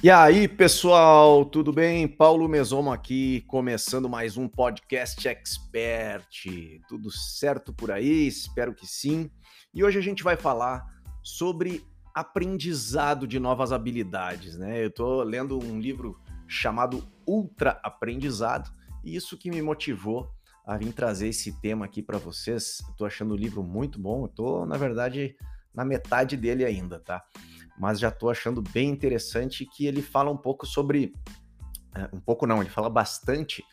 E aí, pessoal, tudo bem? Paulo Mesomo aqui, começando mais um podcast expert. Tudo certo por aí? Espero que sim. E hoje a gente vai falar sobre aprendizado de novas habilidades, né? Eu tô lendo um livro chamado Ultra Aprendizado e isso que me motivou a vir trazer esse tema aqui para vocês. Eu tô achando o livro muito bom, eu tô, na verdade, na metade dele ainda, tá? Mas já estou achando bem interessante que ele fala um pouco sobre. É, um pouco não, ele fala bastante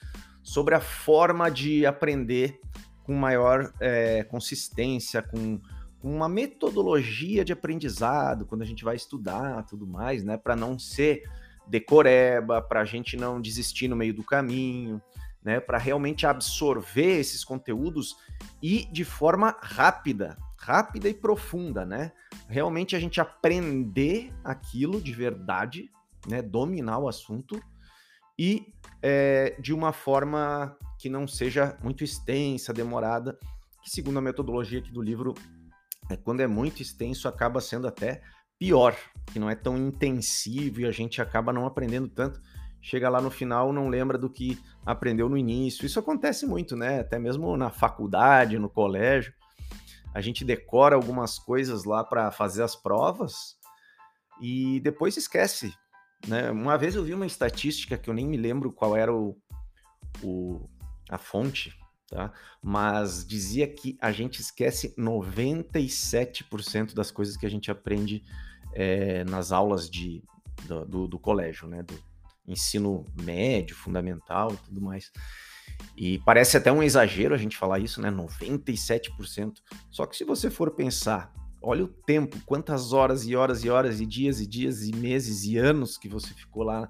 sobre a forma de aprender com maior é, consistência, com, com, uma metodologia de aprendizado, quando a gente vai estudar tudo mais, né? Para não ser decoreba, para a gente não desistir no meio do caminho, né? Para realmente absorver esses conteúdos e de forma rápida, rápida e profunda, né? Realmente a gente aprender aquilo de verdade, né? Dominar o assunto e é, de uma forma que não seja muito extensa, demorada, que segundo a metodologia aqui do livro, é, quando é muito extenso acaba sendo até pior, que não é tão intensivo e a gente acaba não aprendendo tanto. Chega lá no final, não lembra do que aprendeu no início. Isso acontece muito, né? Até mesmo na faculdade, no colégio a gente decora algumas coisas lá para fazer as provas e depois esquece. Né? Uma vez eu vi uma estatística que eu nem me lembro qual era o, o, a fonte, tá? mas dizia que a gente esquece 97% das coisas que a gente aprende é, nas aulas de, do, do, do colégio, né? do ensino médio, fundamental e tudo mais. E parece até um exagero a gente falar isso, né? 97%. Só que se você for pensar, olha o tempo, quantas horas e horas e horas e dias e dias e meses e anos que você ficou lá,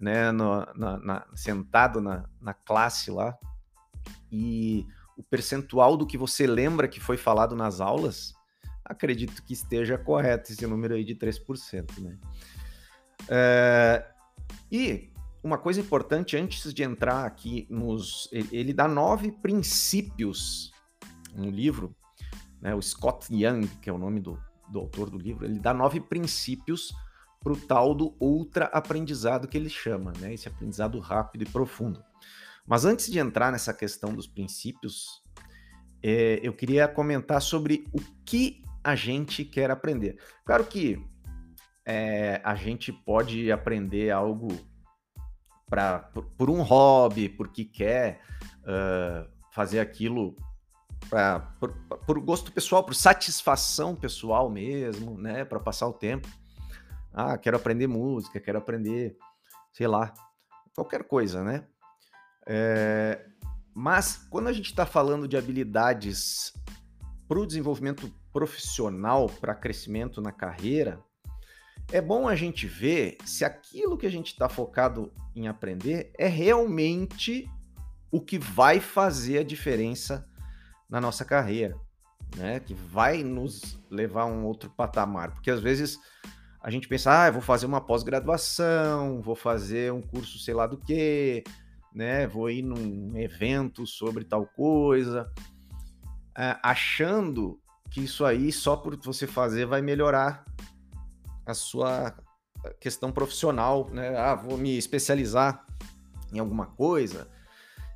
né, no, na, na, sentado na, na classe lá, e o percentual do que você lembra que foi falado nas aulas, acredito que esteja correto esse número aí de 3%, né? É, e uma coisa importante antes de entrar aqui nos. Ele dá nove princípios no livro, né? O Scott Young, que é o nome do, do autor do livro, ele dá nove princípios para o tal do ultra aprendizado que ele chama, né? Esse aprendizado rápido e profundo. Mas antes de entrar nessa questão dos princípios, é, eu queria comentar sobre o que a gente quer aprender. Claro que é, a gente pode aprender algo pra, por, por, um hobby, porque quer uh, fazer aquilo pra, por, por, gosto pessoal, por satisfação pessoal mesmo, né? Para passar o tempo. Ah, quero aprender música, quero aprender, sei lá, qualquer coisa, né? É, mas quando a gente está falando de habilidades para o desenvolvimento profissional, para crescimento na carreira, é bom a gente ver se aquilo que a gente está focado em aprender é realmente o que vai fazer a diferença na nossa carreira, né? Que vai nos levar a um outro patamar. Porque às vezes a gente pensa, ah, vou fazer uma pós-graduação, vou fazer um curso sei lá do que, né? Vou ir num evento sobre tal coisa, é, achando que isso aí só por você fazer vai melhorar a sua questão profissional, né? Ah, vou me especializar em alguma coisa.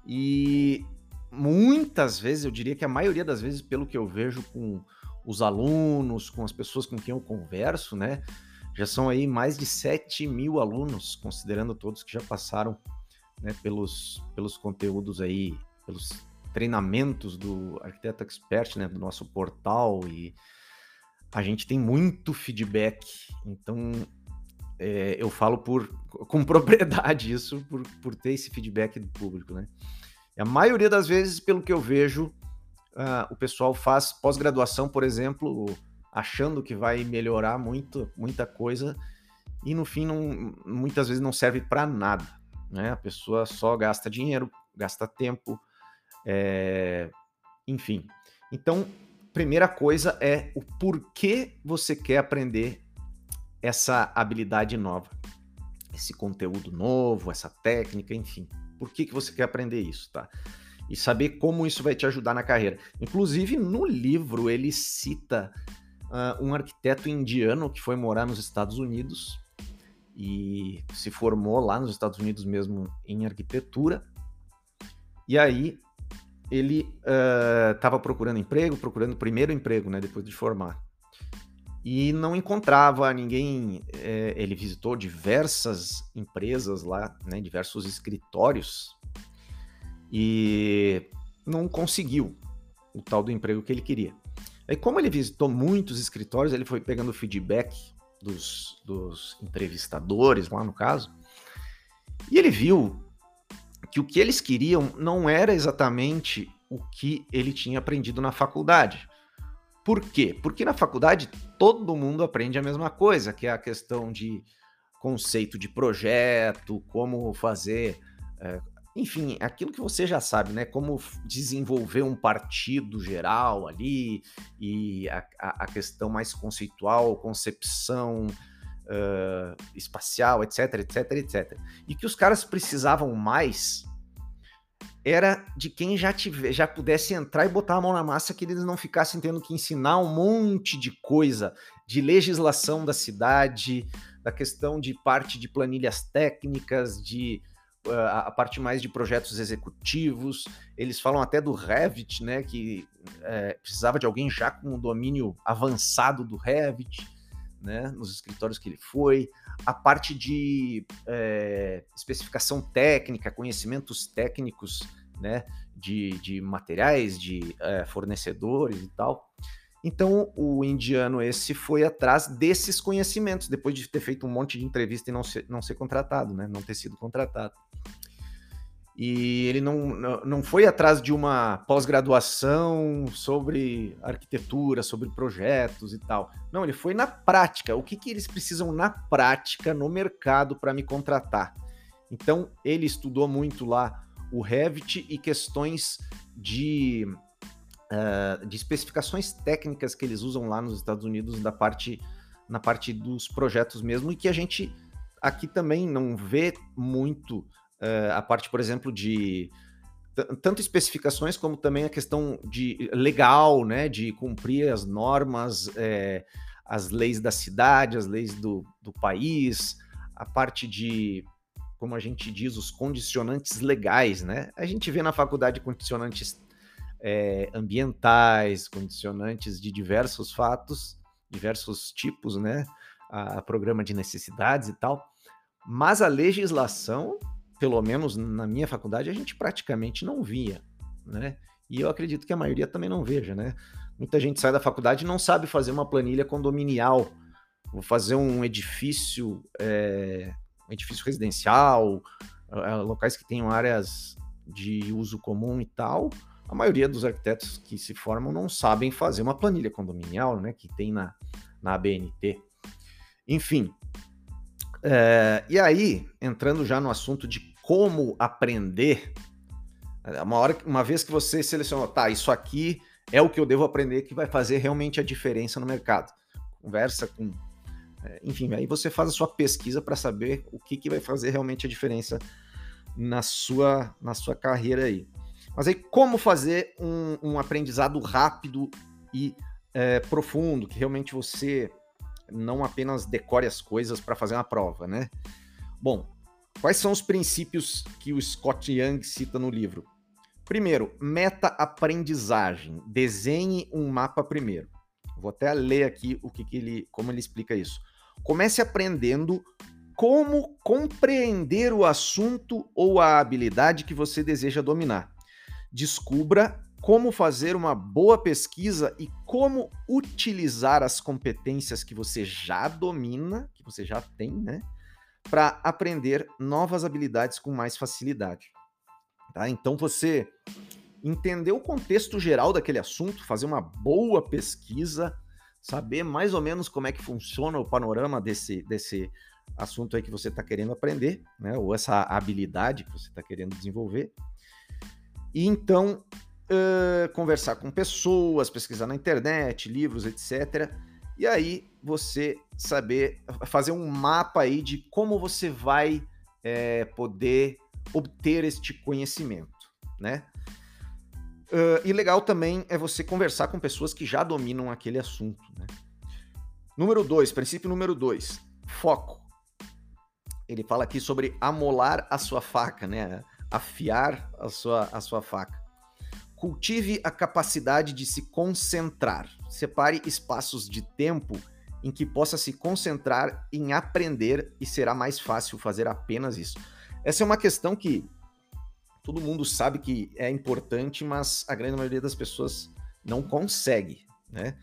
E muitas vezes, eu diria que a maioria das vezes, pelo que eu vejo com os alunos, com as pessoas com quem eu converso, né? Já são aí mais de 7 mil alunos, considerando todos que já passaram né, pelos, pelos conteúdos aí, pelos treinamentos do Arquiteto Expert, né? Do nosso portal e a gente tem muito feedback, então é, eu falo por, com propriedade isso, por, por ter esse feedback do público, né? E a maioria das vezes, pelo que eu vejo, uh, o pessoal faz pós-graduação, por exemplo, achando que vai melhorar muito, muita coisa, e no fim, não, muitas vezes não serve para nada, né? A pessoa só gasta dinheiro, gasta tempo, é... enfim. Então, primeira coisa é o porquê você quer aprender essa habilidade nova, esse conteúdo novo, essa técnica, enfim. Por que, que você quer aprender isso, tá? E saber como isso vai te ajudar na carreira. Inclusive, no livro, ele cita uh, um arquiteto indiano que foi morar nos Estados Unidos e se formou lá nos Estados Unidos mesmo em arquitetura. E aí ele estava uh, procurando emprego, procurando o primeiro emprego, né, depois de formar. E não encontrava ninguém. É, ele visitou diversas empresas lá, né, diversos escritórios, e não conseguiu o tal do emprego que ele queria. Aí, como ele visitou muitos escritórios, ele foi pegando feedback dos, dos entrevistadores, lá no caso, e ele viu que o que eles queriam não era exatamente o que ele tinha aprendido na faculdade. Por quê? Porque na faculdade todo mundo aprende a mesma coisa, que é a questão de conceito de projeto, como fazer, é, enfim, aquilo que você já sabe, né? Como desenvolver um partido geral ali e a, a, a questão mais conceitual, concepção uh, espacial, etc, etc, etc. E que os caras precisavam mais era de quem já tiver, já pudesse entrar e botar a mão na massa, que eles não ficassem tendo que ensinar um monte de coisa de legislação da cidade, da questão de parte de planilhas técnicas, de uh, a parte mais de projetos executivos. Eles falam até do Revit, né, que é, precisava de alguém já com um domínio avançado do Revit, né, nos escritórios que ele foi. A parte de é, especificação técnica, conhecimentos técnicos, né, de, de materiais, de é, fornecedores e tal. Então, o indiano esse foi atrás desses conhecimentos, depois de ter feito um monte de entrevista e não ser, não ser contratado, né? Não ter sido contratado. E ele não, não foi atrás de uma pós-graduação sobre arquitetura, sobre projetos e tal. Não, ele foi na prática. O que, que eles precisam na prática, no mercado, para me contratar? Então, ele estudou muito lá o Revit e questões de uh, de especificações técnicas que eles usam lá nos Estados Unidos da parte na parte dos projetos mesmo e que a gente aqui também não vê muito uh, a parte, por exemplo, de tanto especificações como também a questão de legal, né, de cumprir as normas, é, as leis da cidade, as leis do, do país, a parte de, como a gente diz, os condicionantes legais, né? A gente vê na faculdade condicionantes é, ambientais, condicionantes de diversos fatos, diversos tipos, né? A, a programa de necessidades e tal. Mas a legislação, pelo menos na minha faculdade, a gente praticamente não via, né? E eu acredito que a maioria também não veja, né? Muita gente sai da faculdade e não sabe fazer uma planilha condominial. Vou fazer um edifício, é, um edifício residencial, é, locais que tenham áreas de uso comum e tal a maioria dos arquitetos que se formam não sabem fazer uma planilha condominial, né, que tem na, na ABNT. Enfim, é, e aí, entrando já no assunto de como aprender, é, uma, hora, uma vez que você selecionou, tá, isso aqui é o que eu devo aprender que vai fazer realmente a diferença no mercado. Conversa com. É, enfim, aí você faz a sua pesquisa para saber o que, que vai fazer realmente a diferença na sua, na sua carreira aí. Mas aí, como fazer um, um aprendizado rápido e é, profundo, que realmente você não apenas decore as coisas para fazer uma prova, né? Bom, quais são os princípios que o Scott Young cita no livro? Primeiro, meta-aprendizagem. Desenhe um mapa primeiro. Vou até ler aqui o que, que ele, como ele explica isso. Comece aprendendo como compreender o assunto ou a habilidade que você deseja dominar. Descubra como fazer uma boa pesquisa e como utilizar as competências que você já domina, que você já tem, né, para aprender novas habilidades com mais facilidade. Tá? Então você entender o contexto geral daquele assunto, fazer uma boa pesquisa, saber mais ou menos como é que funciona o panorama desse, desse assunto aí que você está querendo aprender, né, ou essa habilidade que você está querendo desenvolver e então uh, conversar com pessoas, pesquisar na internet, livros, etc. E aí você saber fazer um mapa aí de como você vai é, poder obter este conhecimento, né? Uh, e legal também é você conversar com pessoas que já dominam aquele assunto, né? Número dois, princípio número dois, foco. ele fala aqui sobre amolar a sua faca, né? Afiar a sua, a sua faca. Cultive a capacidade de se concentrar. Separe espaços de tempo em que possa se concentrar em aprender e será mais fácil fazer apenas isso. Essa é uma questão que todo mundo sabe que é importante, mas a grande maioria das pessoas não consegue, né?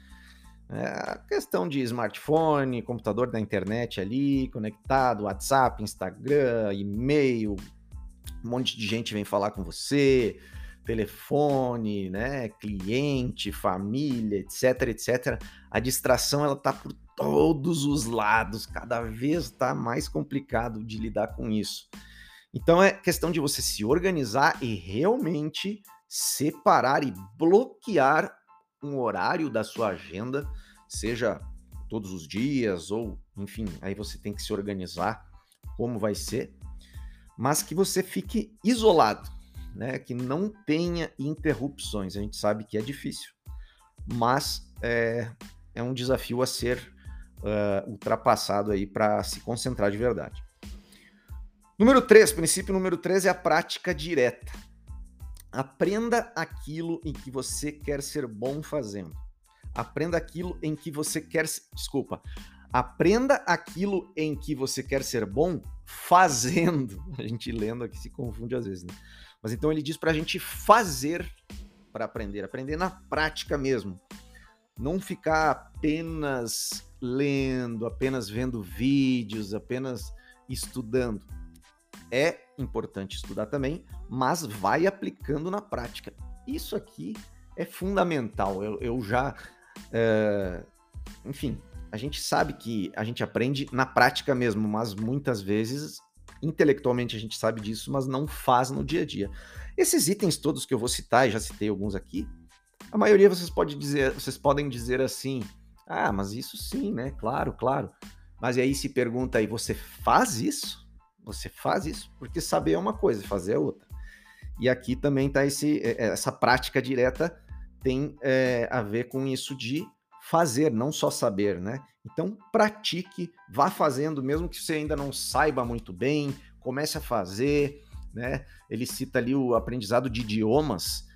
É a questão de smartphone, computador da internet ali, conectado, WhatsApp, Instagram, e-mail, um monte de gente vem falar com você, telefone, né, cliente, família, etc, etc. A distração ela tá por todos os lados, cada vez está mais complicado de lidar com isso. Então é questão de você se organizar e realmente separar e bloquear um horário da sua agenda, seja todos os dias ou, enfim, aí você tem que se organizar como vai ser, mas que você fique isolado, né? Que não tenha interrupções. A gente sabe que é difícil, mas é, é um desafio a ser uh, ultrapassado aí para se concentrar de verdade. Número 3, princípio número 3 é a prática direta. Aprenda aquilo em que você quer ser bom fazendo. Aprenda aquilo em que você quer. Desculpa. Aprenda aquilo em que você quer ser bom fazendo. A gente lendo aqui se confunde às vezes, né? Mas então ele diz para a gente fazer para aprender, aprender na prática mesmo. Não ficar apenas lendo, apenas vendo vídeos, apenas estudando. É importante estudar também, mas vai aplicando na prática. Isso aqui é fundamental. Eu, eu já. É, enfim, a gente sabe que a gente aprende na prática mesmo, mas muitas vezes, intelectualmente a gente sabe disso, mas não faz no dia a dia. Esses itens todos que eu vou citar, e já citei alguns aqui, a maioria vocês, pode dizer, vocês podem dizer assim: ah, mas isso sim, né? Claro, claro. Mas aí se pergunta aí, você faz isso? Você faz isso? Porque saber é uma coisa, fazer é outra. E aqui também tá esse, é, é, essa prática direta tem é, a ver com isso de fazer, não só saber, né? Então pratique, vá fazendo, mesmo que você ainda não saiba muito bem, comece a fazer, né? Ele cita ali o aprendizado de idiomas,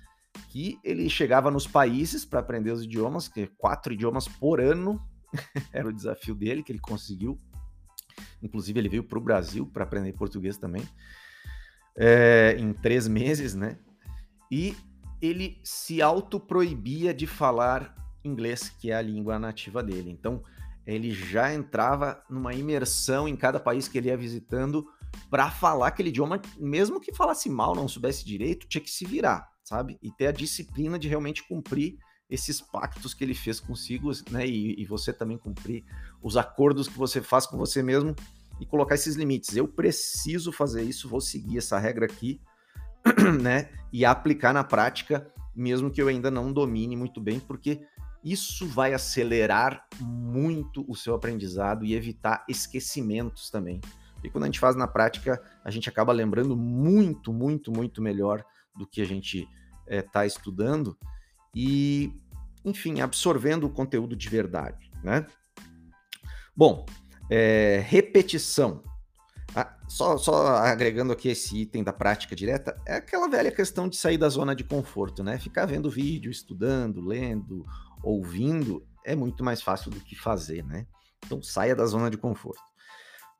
que ele chegava nos países para aprender os idiomas, que quatro idiomas por ano era o desafio dele, que ele conseguiu. Inclusive, ele veio para o Brasil para aprender português também, é, em três meses, né? E ele se autoproibia de falar inglês, que é a língua nativa dele. Então, ele já entrava numa imersão em cada país que ele ia visitando para falar aquele idioma, mesmo que falasse mal, não soubesse direito, tinha que se virar sabe? E ter a disciplina de realmente cumprir esses pactos que ele fez consigo, né? E, e, você também cumprir os acordos que você faz com você mesmo e colocar esses limites. Eu preciso fazer isso, vou seguir essa regra aqui, né? E aplicar na prática, mesmo que eu ainda não domine muito bem, porque isso vai acelerar muito o seu aprendizado e evitar esquecimentos também. E quando a gente faz na prática, a gente acaba lembrando muito, muito, muito melhor do que a gente está eh, é, estudando e, enfim, absorvendo o conteúdo de verdade, né? Bom, é, repetição. Ah, só, só agregando aqui esse item da prática direta, é aquela velha questão de sair da zona de conforto, né? Ficar vendo vídeo, estudando, lendo, ouvindo, é muito mais fácil do que fazer, né? Então saia da zona de conforto.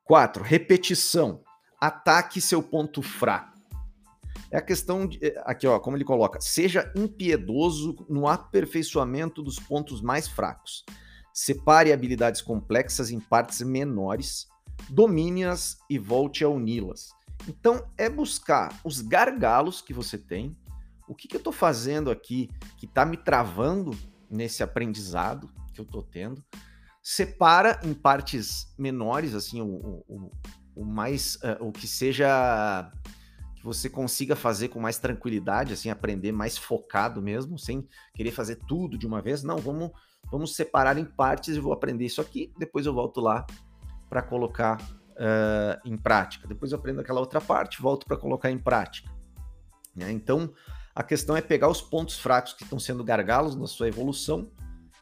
4. Repetição. Ataque seu ponto fraco. É a questão de, é, aqui, ó, como ele coloca, seja impiedoso no aperfeiçoamento dos pontos mais fracos. Separe habilidades complexas em partes menores, domine-as e volte a uni-las. Então, é buscar os gargalos que você tem, o que, que eu estou fazendo aqui que está me travando nesse aprendizado que eu estou tendo, separa em partes menores, assim, o, o, o mais, uh, o que seja que você consiga fazer com mais tranquilidade, assim, aprender mais focado mesmo, sem querer fazer tudo de uma vez. Não, vamos, vamos separar em partes e vou aprender isso aqui, depois eu volto lá para colocar uh, em prática. Depois eu aprendo aquela outra parte, volto para colocar em prática. Né? Então, a questão é pegar os pontos fracos que estão sendo gargalos na sua evolução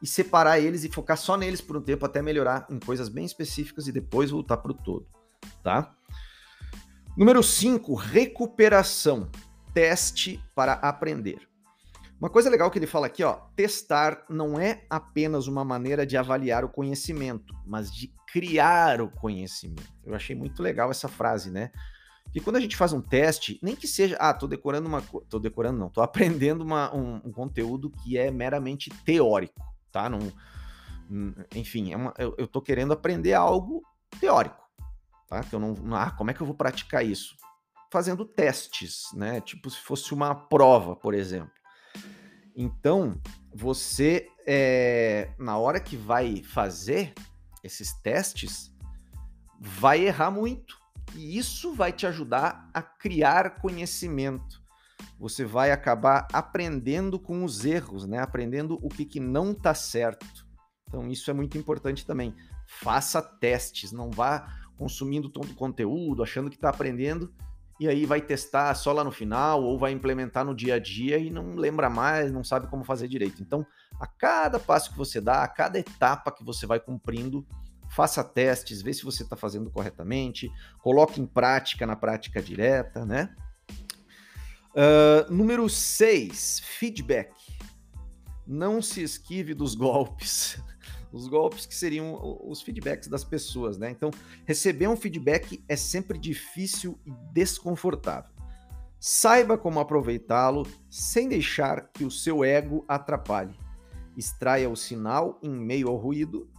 e separar eles e focar só neles por um tempo até melhorar em coisas bem específicas e depois voltar para o todo. tá? Número 5, recuperação. Teste para aprender. Uma coisa legal que ele fala aqui, ó, testar não é apenas uma maneira de avaliar o conhecimento, mas de criar o conhecimento. Eu achei muito legal essa frase, né? Que quando a gente faz um teste, nem que seja, ah, tô decorando uma, tô decorando não, tô aprendendo uma, um, um conteúdo que é meramente teórico, tá? Não, enfim, é uma, eu, eu tô querendo aprender algo teórico, tá? Que eu não, ah, como é que eu vou praticar isso? Fazendo testes, né? Tipo se fosse uma prova, por exemplo. Então, você, é, na hora que vai fazer esses testes, vai errar muito e isso vai te ajudar a criar conhecimento. Você vai acabar aprendendo com os erros, né? Aprendendo o que, que não está certo. Então, isso é muito importante também. Faça testes, não vá consumindo todo o conteúdo, achando que está aprendendo, e aí vai testar só lá no final, ou vai implementar no dia a dia e não lembra mais, não sabe como fazer direito. Então, a cada passo que você dá, a cada etapa que você vai cumprindo, faça testes, vê se você está fazendo corretamente, coloque em prática na prática direta, né? Uh, número 6, feedback. Não se esquive dos golpes. Os golpes que seriam os feedbacks das pessoas, né? Então, receber um feedback é sempre difícil e desconfortável. Saiba como aproveitá-lo sem deixar que o seu ego atrapalhe. Extraia o sinal em meio ao ruído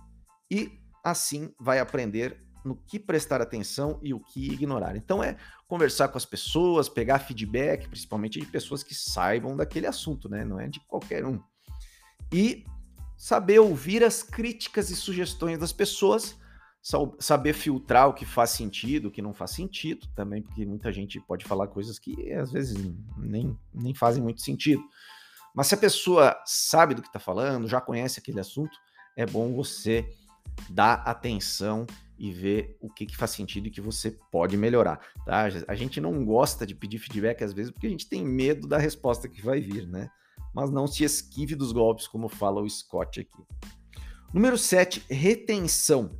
e assim vai aprender no que prestar atenção e o que ignorar. Então é conversar com as pessoas, pegar feedback, principalmente de pessoas que saibam daquele assunto, né? Não é de qualquer um. E saber ouvir as críticas e sugestões das pessoas, saber filtrar o que faz sentido, o que não faz sentido, também porque muita gente pode falar coisas que às vezes nem, nem fazem muito sentido. Mas se a pessoa sabe do que está falando, já conhece aquele assunto, é bom você dar atenção e ver o que, que faz sentido e que você pode melhorar, tá? A gente não gosta de pedir feedback às vezes porque a gente tem medo da resposta que vai vir, né? Mas não se esquive dos golpes, como fala o Scott aqui. Número 7, retenção.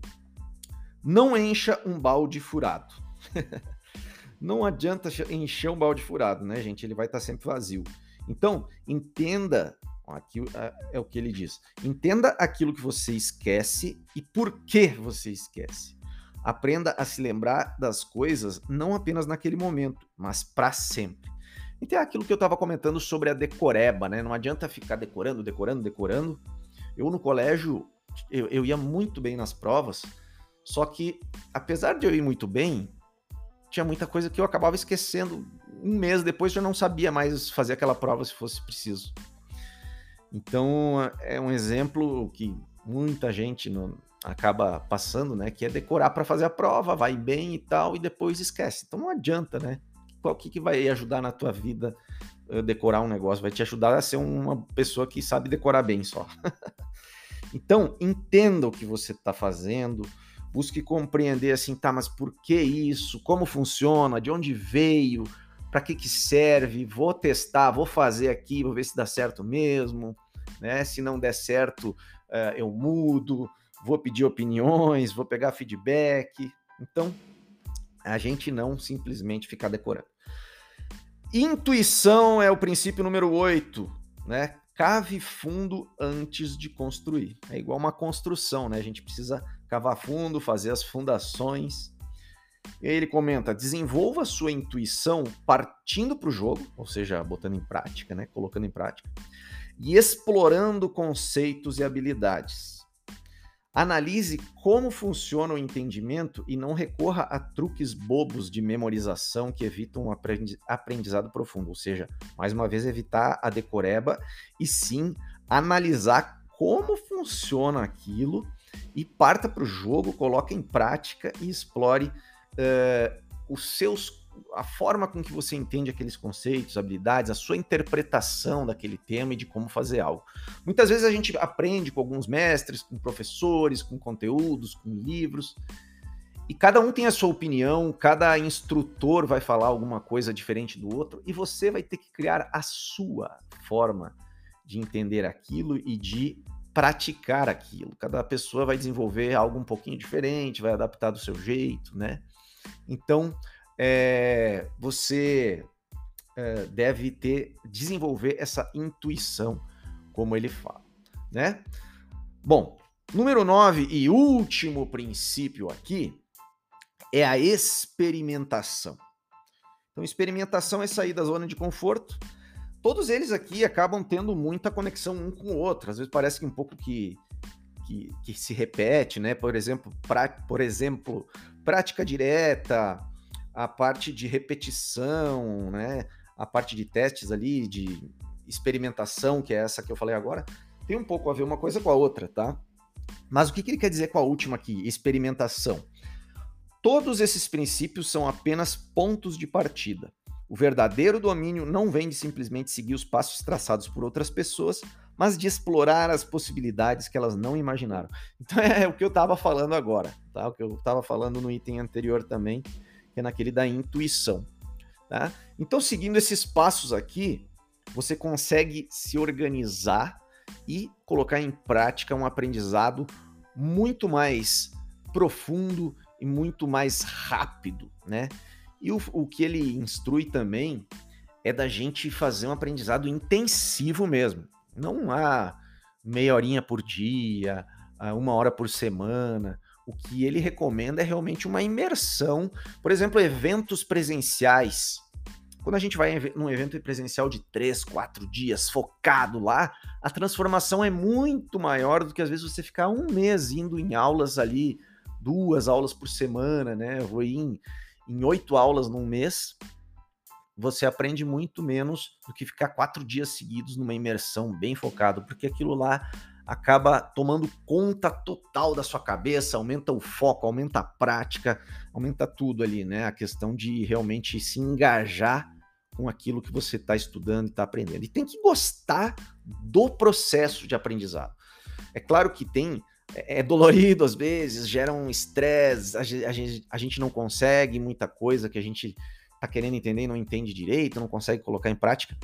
Não encha um balde furado. não adianta encher um balde furado, né, gente? Ele vai estar sempre vazio. Então, entenda Aqui é, o que ele diz. Entenda aquilo que você esquece e por que você esquece. Aprenda a se lembrar das coisas não apenas naquele momento, mas para sempre. Então é aquilo que eu estava comentando sobre a decoreba, né? Não adianta ficar decorando, decorando, decorando. Eu no colégio, eu, eu ia muito bem nas provas, só que apesar de eu ir muito bem, tinha muita coisa que eu acabava esquecendo. Um mês depois já não sabia mais fazer aquela prova se fosse preciso. Então é um exemplo que muita gente acaba passando, né? Que é decorar para fazer a prova, vai bem e tal, e depois esquece. Então não adianta, né? Qual que, que vai ajudar na tua vida uh, decorar um negócio? Vai te ajudar a ser uma pessoa que sabe decorar bem só. então entenda o que você está fazendo, busque compreender assim, tá, mas por que isso? Como funciona? De onde veio? para que, que serve, vou testar, vou fazer aqui, vou ver se dá certo mesmo, né? Se não der certo, uh, eu mudo, vou pedir opiniões, vou pegar feedback. Então, a gente não simplesmente ficar decorando. Intuição é o princípio número 8, né? Cave fundo antes de construir. É igual uma construção, né? A gente precisa cavar fundo, fazer as fundações e aí ele comenta: desenvolva sua intuição partindo para o jogo, ou seja, botando em prática, né? Colocando em prática, e explorando conceitos e habilidades. Analise como funciona o entendimento e não recorra a truques bobos de memorização que evitam um aprendizado profundo. Ou seja, mais uma vez, evitar a decoreba e sim analisar como funciona aquilo e parta para o jogo, coloque em prática e explore uh, os seus a forma com que você entende aqueles conceitos, habilidades, a sua interpretação daquele tema e de como fazer algo. Muitas vezes a gente aprende com alguns mestres, com professores, com conteúdos, com livros, e cada um tem a sua opinião, cada instrutor vai falar alguma coisa diferente do outro, e você vai ter que criar a sua forma de entender aquilo e de praticar aquilo. Cada pessoa vai desenvolver algo um pouquinho diferente, vai adaptar do seu jeito, né? Então, é, você é, deve ter desenvolver essa intuição, como ele fala, né? Bom, número 9 e último princípio aqui é a experimentação. Então, experimentação é sair da zona de conforto. Todos eles aqui acabam tendo muita conexão um com o outro. Às vezes parece que um pouco que, que, que se repete, né? Por exemplo, pra, por exemplo, prática direta, a parte de repetição, né? A parte de testes ali, de experimentação, que é essa que eu falei agora, tem um pouco a ver uma coisa com a outra, tá? Mas o que, ele quer dizer com a última aqui? Experimentação. Todos esses princípios são apenas pontos de partida. O verdadeiro domínio não vem de simplesmente seguir os passos traçados por outras pessoas, mas de explorar as possibilidades que elas não imaginaram. Então é o que eu estava falando agora, tá? O que eu estava falando no item anterior também, que é naquele da intuição. Tá? Então, seguindo esses passos aqui, você consegue se organizar e colocar em prática um aprendizado muito mais profundo e muito mais rápido, né? E o, o que ele instrui também é da gente fazer um aprendizado intensivo mesmo. Não há meia horinha por dia, uma hora por semana. O que ele recomenda é realmente uma imersão. Por exemplo, eventos presenciais. Quando a gente vai num evento presencial de três, quatro dias, focado lá, a transformação é muito maior do que às vezes você ficar um mês indo em aulas ali, duas aulas por semana, né? Eu vou em, em oito aulas num mês, você aprende muito menos do que ficar quatro dias seguidos numa imersão bem focado, porque aquilo lá acaba tomando conta total da sua cabeça, aumenta o foco, aumenta a prática, aumenta tudo ali, né? A questão de realmente se engajar com aquilo que você está estudando e está aprendendo. E tem que gostar do processo de aprendizado. É claro que tem é, é dolorido às vezes, gera um estresse, a gente, a gente não consegue muita coisa que a gente tá querendo entender e não entende direito, não consegue colocar em prática,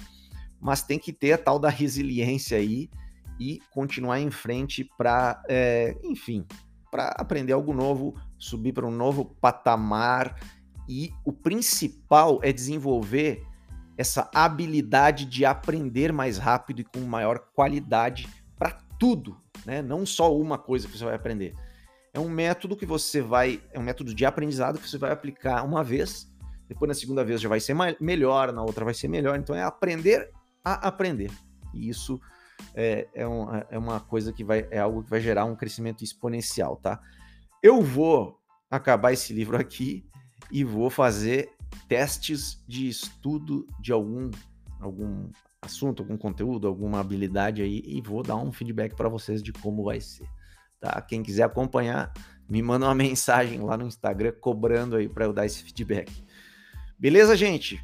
mas tem que ter a tal da resiliência aí e continuar em frente para, é, enfim, para aprender algo novo, subir para um novo patamar e o principal é desenvolver essa habilidade de aprender mais rápido e com maior qualidade para tudo, né? Não só uma coisa que você vai aprender. É um método que você vai, é um método de aprendizado que você vai aplicar uma vez depois na segunda vez já vai ser melhor, na outra vai ser melhor. Então é aprender a aprender. E isso é, é, um, é uma coisa que vai, é algo que vai gerar um crescimento exponencial, tá? Eu vou acabar esse livro aqui e vou fazer testes de estudo de algum, algum assunto, algum conteúdo, alguma habilidade aí e vou dar um feedback para vocês de como vai ser. Tá? Quem quiser acompanhar, me manda uma mensagem lá no Instagram cobrando aí para eu dar esse feedback. Beleza, gente?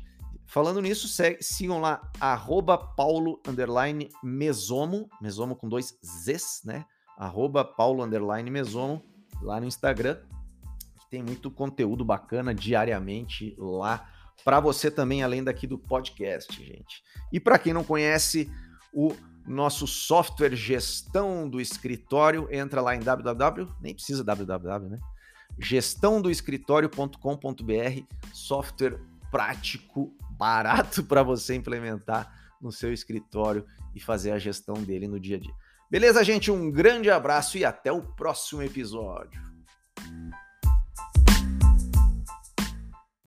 Falando nisso, sigam lá, arroba paulo, underline, mesomo, mesomo com dois Zs, né? Arroba paulo, underline, mesomo, lá no Instagram, que tem muito conteúdo bacana diariamente lá para você também, além daqui do podcast, gente. E para quem não conhece o nosso software gestão do escritório, entra lá em www, nem precisa www, né? gestãodoescritório.com.br, software prático, barato para você implementar no seu escritório e fazer a gestão dele no dia a dia. Beleza, gente? Um grande abraço e até o próximo episódio.